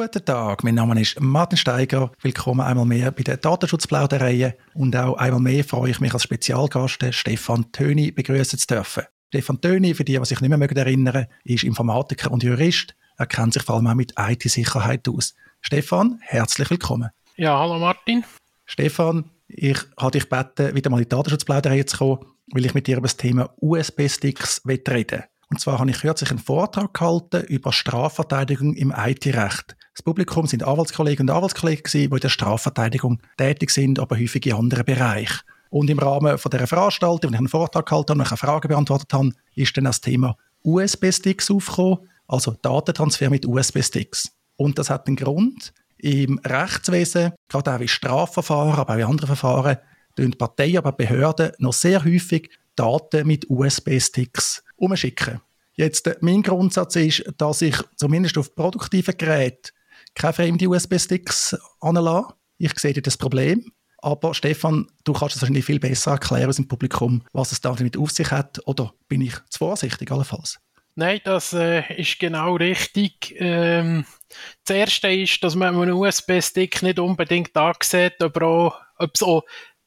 Guten Tag, mein Name ist Martin Steiger. Willkommen einmal mehr bei der Datenschutzplauderei und auch einmal mehr freue ich mich als Spezialgast Stefan Töni begrüßen zu dürfen. Stefan Töni, für die, die sich nicht mehr erinnern ist Informatiker und Jurist. Er kennt sich vor allem auch mit IT-Sicherheit aus. Stefan, herzlich willkommen. Ja, hallo Martin. Stefan, ich habe dich gebeten, wieder mal in die Datenschutzplauderei zu kommen, weil ich mit dir über das Thema USB-Sticks reden und zwar habe ich kürzlich einen Vortrag gehalten über Strafverteidigung im IT-Recht. Das Publikum sind Anwaltskollegen und Anwaltskollegen, die in der Strafverteidigung tätig sind, aber häufig in anderen Bereichen. Und im Rahmen von dieser Veranstaltung, wo ich einen Vortrag gehalten habe und eine Frage beantwortet habe, ist dann das Thema USB-Sticks aufgekommen, also Datentransfer mit USB-Sticks. Und das hat einen Grund. Im Rechtswesen, gerade auch in Strafverfahren, aber auch in anderen Verfahren, tun Parteien, aber Behörden noch sehr häufig Daten mit USB-Sticks umschicken. Jetzt, äh, mein Grundsatz ist, dass ich zumindest auf produktiven Geräten keine fremden USB-Sticks anlasse. Ich sehe das Problem. Aber Stefan, du kannst es wahrscheinlich viel besser erklären aus dem Publikum, was es damit auf sich hat. Oder bin ich zu vorsichtig allenfalls? Nein, das äh, ist genau richtig. Ähm, das Erste ist, dass man einen USB-Stick nicht unbedingt ansieht, ob, ob es auch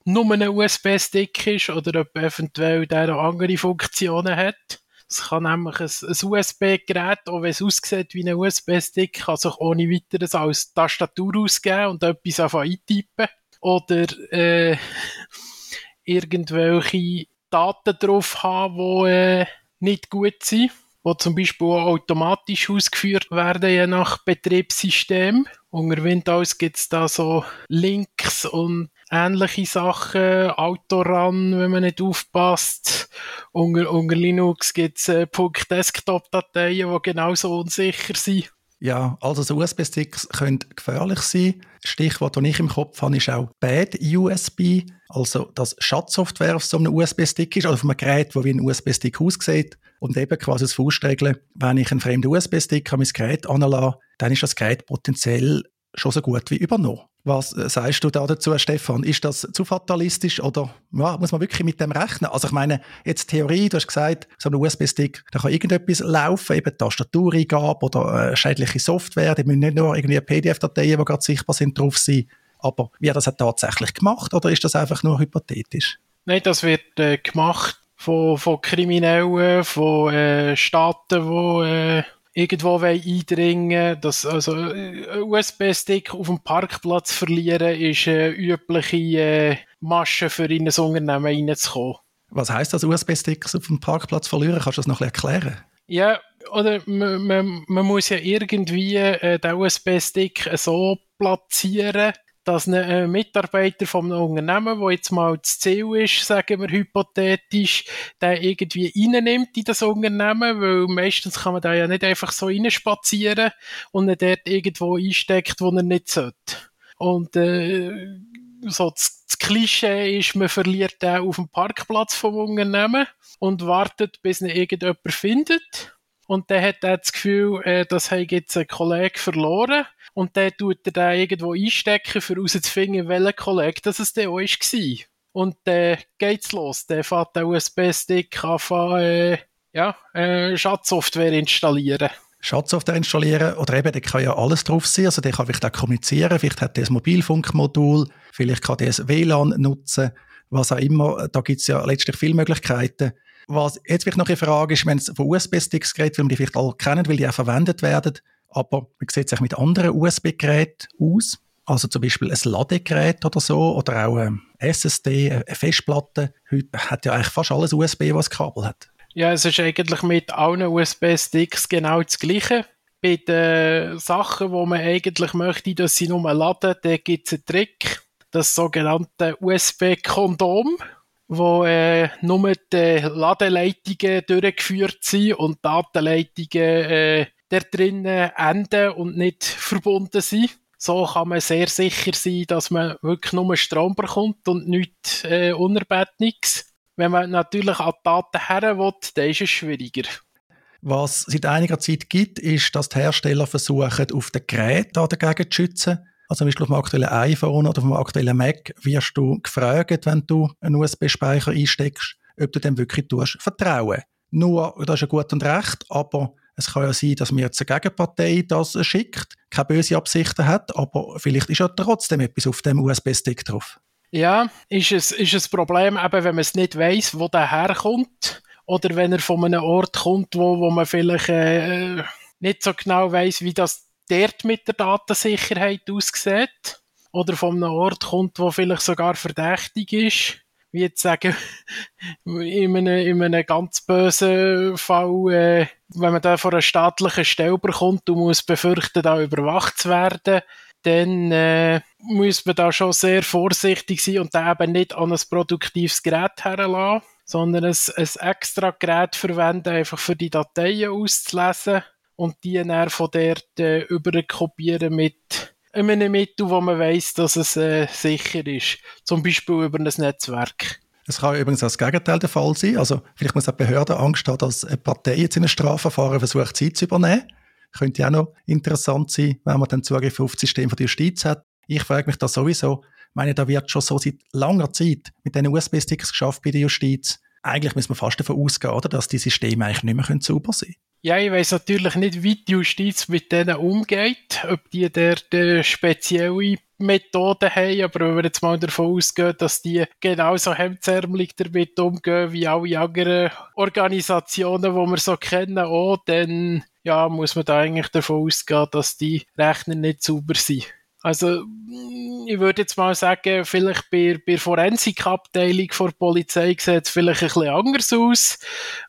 nur ein USB-Stick ist oder ob eventuell der auch andere Funktionen hat. Es kann nämlich ein, ein USB-Gerät, auch wenn es aussieht wie ein USB-Stick, kann sich ohne weiteres als Tastatur ausgeben und etwas einfach eintippen. Oder äh, irgendwelche Daten drauf haben, die äh, nicht gut sind, die zum Beispiel auch automatisch ausgeführt werden, je nach Betriebssystem. Unter Windows gibt es da so Links und ähnliche Sachen, Autorun, wenn man nicht aufpasst. Unter, unter Linux gibt es äh, Desktop-Dateien, die genauso unsicher sind. Ja, also so USB-Sticks können gefährlich sein. Stichwort, das ich im Kopf habe, ist auch Bad USB, also dass Schadsoftware auf so einem USB-Stick ist, oder auf einem Gerät, das wie ein USB-Stick aussieht. Und eben quasi das Faustregeln, wenn ich einen fremden USB-Stick an mein Gerät anlasse, dann ist das Gerät potenziell schon so gut wie übernommen. Was äh, sagst du da dazu, Stefan? Ist das zu fatalistisch oder ja, muss man wirklich mit dem rechnen? Also ich meine, jetzt Theorie, du hast gesagt, so ein USB-Stick, da kann irgendetwas laufen, eben Tastatureingabe oder äh, schädliche Software, die müssen nicht nur irgendwie PDF-Dateien, die gerade sichtbar sind, drauf sein. Aber wird das tatsächlich gemacht oder ist das einfach nur hypothetisch? Nein, das wird äh, gemacht von, von Kriminellen, von äh, Staaten, die irgendwo eindringen dass also ein USB-Stick auf dem Parkplatz verlieren ist eine übliche äh, Masche für in ein Unternehmen reinzukommen. Was heißt das, USB-Sticks auf dem Parkplatz verlieren? Kannst du das noch erklären? Ja, oder man, man, man muss ja irgendwie äh, den USB-Stick so platzieren, dass ein äh, Mitarbeiter vom Unternehmen, wo jetzt mal das Ziel ist, sagen wir hypothetisch, der irgendwie reinnimmt in das Unternehmen, weil meistens kann man da ja nicht einfach so reinspazieren und ihn dort irgendwo einsteckt, wo er nicht sollte. Und äh, so das, das Klischee ist, man verliert den auf dem Parkplatz vom Unternehmen und wartet, bis ihn irgendjemand findet. Und dann hat er das Gefühl, äh, das hat jetzt ein Kollege verloren und dann tut er den irgendwo einstecken, um herauszufinden, welcher Kollege das es dann auch war. Und dann geht's los. Dann fährt der USB-Stick an, äh, ja, äh, Schadsoftware installieren. Schadsoftware installieren oder eben, der kann ja alles drauf sein, also der kann vielleicht auch kommunizieren, vielleicht hat der ein Mobilfunkmodul, vielleicht kann der das WLAN nutzen, was auch immer, da gibt es ja letztlich viele Möglichkeiten. Was jetzt vielleicht noch eine Frage ist, wenn es von USB-Sticks geht, weil man die vielleicht alle kennen, weil die auch verwendet werden, aber wie sieht es mit anderen USB-Geräten aus? Also zum Beispiel ein Ladegerät oder so oder auch ein SSD, eine Festplatte. Heute hat ja eigentlich fast alles USB, was Kabel hat. Ja, es ist eigentlich mit allen USB-Sticks genau das Gleiche. Bei den Sachen, wo man eigentlich möchte, dass sie nur laden, da gibt es einen Trick. Das sogenannte USB-Kondom, wo äh, nur die Ladeleitungen durchgeführt sind und Datenleitungen äh, der drinnen enden und nicht verbunden sind. So kann man sehr sicher sein, dass man wirklich nur Strom bekommt und nichts äh, Unerbettniges. Wenn man natürlich an die Daten her will, dann ist es schwieriger. Was es seit einiger Zeit gibt, ist, dass die Hersteller versuchen, auf den Geräten dagegen zu schützen. Also zum Beispiel auf dem aktuellen iPhone oder auf dem aktuellen Mac wirst du gefragt, wenn du einen USB-Speicher einsteckst, ob du dem wirklich tust, vertrauen. Nur, das ist ja gut und recht, aber Es kann ja sein, dass mir jetzt eine Gegenpartei das schickt, keine böse Absichten hat, aber vielleicht ist ja trotzdem etwas auf dem USB-Stick drauf. Ja, ist es ist ein Problem, eben, wenn man es nicht weiß, wo der herkommt oder wenn er von einem Ort kommt, wo, wo man vielleicht äh, nicht so genau weiß, wie das dort mit der Datensicherheit aussieht oder von einem Ort kommt, wo vielleicht sogar verdächtig ist. Wie jetzt sagen, in einem, in einem ganz bösen Fall, äh, wenn man da von einer staatlichen Stelle bekommt und muss befürchten, da überwacht zu werden, dann äh, muss man da schon sehr vorsichtig sein und da eben nicht an ein produktives Gerät herlassen, sondern ein, ein extra Gerät verwenden, einfach für die Dateien auszulesen und die dann von dort äh, überkopieren mit einem Mittel, wo man weiß, dass es äh, sicher ist. Zum Beispiel über ein Netzwerk. Es kann übrigens auch das Gegenteil der Fall sein. Also vielleicht muss eine Behörde Angst haben, dass eine Partei jetzt in einem Strafverfahren versucht, Zeit zu übernehmen. Könnte ja auch noch interessant sein, wenn man dann Zugriff auf das System der Justiz hat. Ich frage mich da sowieso. Ich meine, da wird schon so seit langer Zeit mit diesen USB-Sticks geschafft bei der Justiz. Eigentlich muss man fast davon ausgehen, oder, dass die Systeme eigentlich nicht mehr sauber sein können. Ja, ich weiß natürlich nicht, wie die Justiz mit denen umgeht, ob die äh, spezielle Methoden haben, aber wenn wir jetzt mal davon ausgehen, dass die genauso hemdsärmelig damit umgehen wie alle anderen Organisationen, die wir so kennen, auch, dann ja, muss man da eigentlich davon ausgehen, dass die Rechner nicht sauber sind. Also, ich würde jetzt mal sagen, vielleicht bei, bei der Forensikabteilung der Polizei sieht es vielleicht ein bisschen anders aus,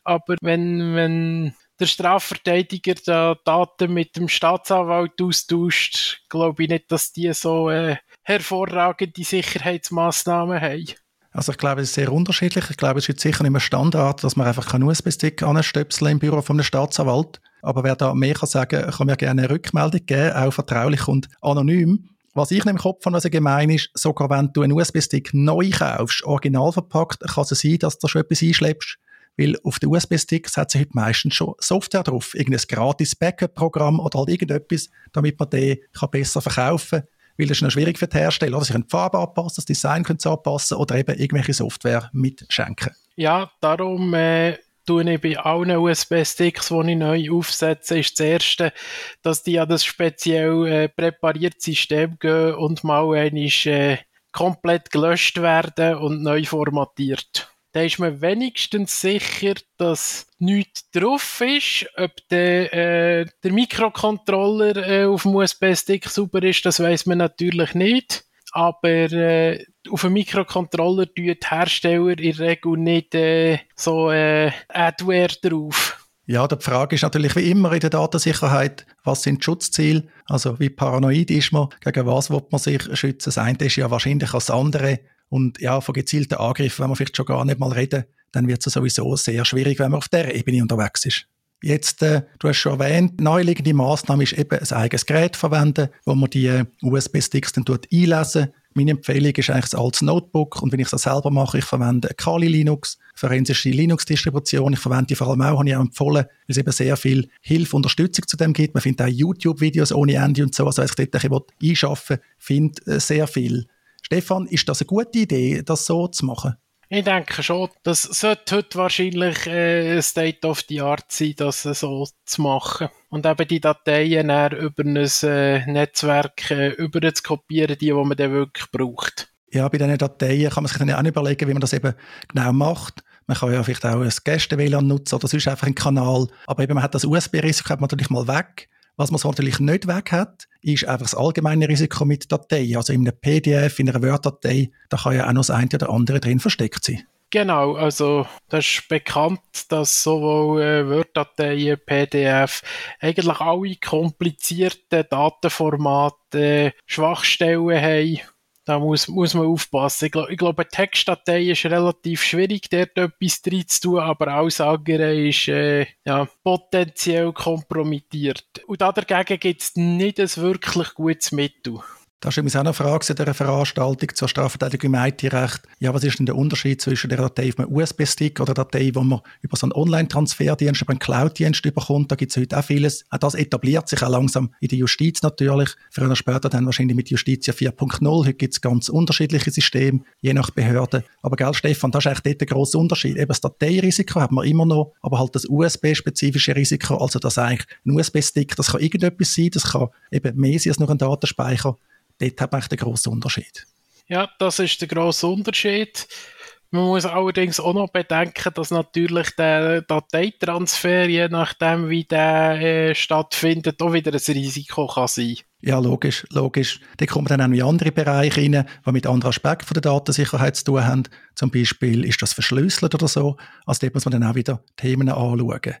aber wenn, wenn der Strafverteidiger da Daten mit dem Staatsanwalt austauscht, glaube ich nicht, dass die so äh, hervorragende Sicherheitsmaßnahmen haben. Also ich glaube, es ist sehr unterschiedlich. Ich glaube, es ist sicher nicht mehr Standard, dass man einfach einen USB-Stick anstöpseln im Büro von einem Staatsanwalt. Aber wer da mehr kann sagen, kann mir gerne eine Rückmeldung geben, auch vertraulich und anonym. Was ich im Kopf habe, was gemein ist, sogar wenn du einen USB-Stick neu kaufst, original verpackt, kann es sein, dass du schon etwas einschleppst, weil auf den USB-Sticks hat sie heute meistens schon Software drauf. Irgendein gratis Backup-Programm oder halt irgendetwas, damit man den besser verkaufen kann. Weil das ist noch schwierig für die Hersteller. Oder sie können die Farbe anpassen, das Design können sie anpassen oder eben irgendwelche Software mitschenken. Ja, darum äh, tue ich bei allen USB-Sticks, die ich neu aufsetze, ist das erste, dass die an das speziell äh, präparierte System gehen und mal einmal äh, komplett gelöscht werden und neu formatiert da ist man wenigstens sicher, dass nichts drauf ist. Ob der, äh, der Mikrocontroller äh, auf dem USB-Stick sauber ist, das weiß man natürlich nicht. Aber äh, auf dem Mikrocontroller tun die Hersteller in der Regel nicht äh, so äh, Adware drauf. Ja, die Frage ist natürlich wie immer in der Datensicherheit, was sind die Schutzziele? Also wie paranoid ist man? Gegen was will man sich schützen? Das eine ist ja wahrscheinlich als andere. Und ja, von gezielten Angriffen, wenn wir vielleicht schon gar nicht mal reden, dann wird es sowieso sehr schwierig, wenn man auf der Ebene unterwegs ist. Jetzt, äh, du hast schon erwähnt, neuliegende Maßnahme ist eben ein eigenes Gerät verwenden, wo man die äh, USB-Sticks dann einlesen Meine Empfehlung ist eigentlich ein altes Notebook und wenn ich das selber mache, ich verwende Kali Linux, forensische Linux-Distribution. Ich verwende die vor allem auch, habe ich auch empfohlen, weil es eben sehr viel Hilfe, Unterstützung zu dem gibt. Man findet auch YouTube-Videos ohne Ende und so, also wenn ich dort ein bisschen einschaffen finde äh, sehr viel. Stefan, ist das eine gute Idee, das so zu machen? Ich denke schon, das sollte heute wahrscheinlich äh, State of the Art sein, das so zu machen. Und eben die Dateien dann über ein äh, Netzwerk äh, über zu kopieren, die, die man dann wirklich braucht. Ja, bei diesen Dateien kann man sich dann auch überlegen, wie man das eben genau macht. Man kann ja vielleicht auch ein Gäste-WLAN nutzen oder sonst einfach einen Kanal. Aber eben, man hat das USB-Risiko natürlich mal weg. Was man so natürlich nicht weg hat, ist einfach das allgemeine Risiko mit Dateien. Also in einem PDF, in einer Word-Datei, da kann ja auch noch das eine oder andere drin versteckt sein. Genau, also das ist bekannt, dass sowohl äh, Word-Dateien, PDF, eigentlich alle komplizierten Datenformate äh, Schwachstellen haben da muss, muss man aufpassen. Ich, ich glaube, eine Textdatei ist relativ schwierig, dort etwas drin zu tun, aber alles andere ist äh, ja, potenziell kompromittiert. Und da dagegen gibt es nicht ein wirklich gutes Mittel. Das ist übrigens auch eine Frage in dieser Veranstaltung zur Strafverteidigung im IT-Recht. Ja, was ist denn der Unterschied zwischen der Datei auf einem USB-Stick oder der Datei, wo man über so einen Online-Transferdienst, über einen Cloud-Dienst bekommt? Da gibt es heute auch vieles. Auch das etabliert sich auch langsam in der Justiz natürlich. Früher oder später dann wahrscheinlich mit Justitia 4.0. Heute gibt es ganz unterschiedliche Systeme, je nach Behörde. Aber gell, Stefan, das ist eigentlich dort der grosse Unterschied. Eben das Dateirisiko hat man immer noch, aber halt das USB-spezifische Risiko, also das eigentlich ein USB-Stick, das kann irgendetwas sein, das kann eben mehr sein als nur ein Datenspeicher dort hat man den grossen Unterschied. Ja, das ist der grosse Unterschied. Man muss allerdings auch noch bedenken, dass natürlich der Dateitransfer, je nachdem wie der äh, stattfindet, auch wieder ein Risiko kann sein Ja, logisch, logisch. Da kommen dann auch noch andere Bereiche rein, die mit anderen Aspekten von der Datensicherheit zu tun haben. Zum Beispiel ist das verschlüsselt oder so. Also dort muss man dann auch wieder Themen anschauen.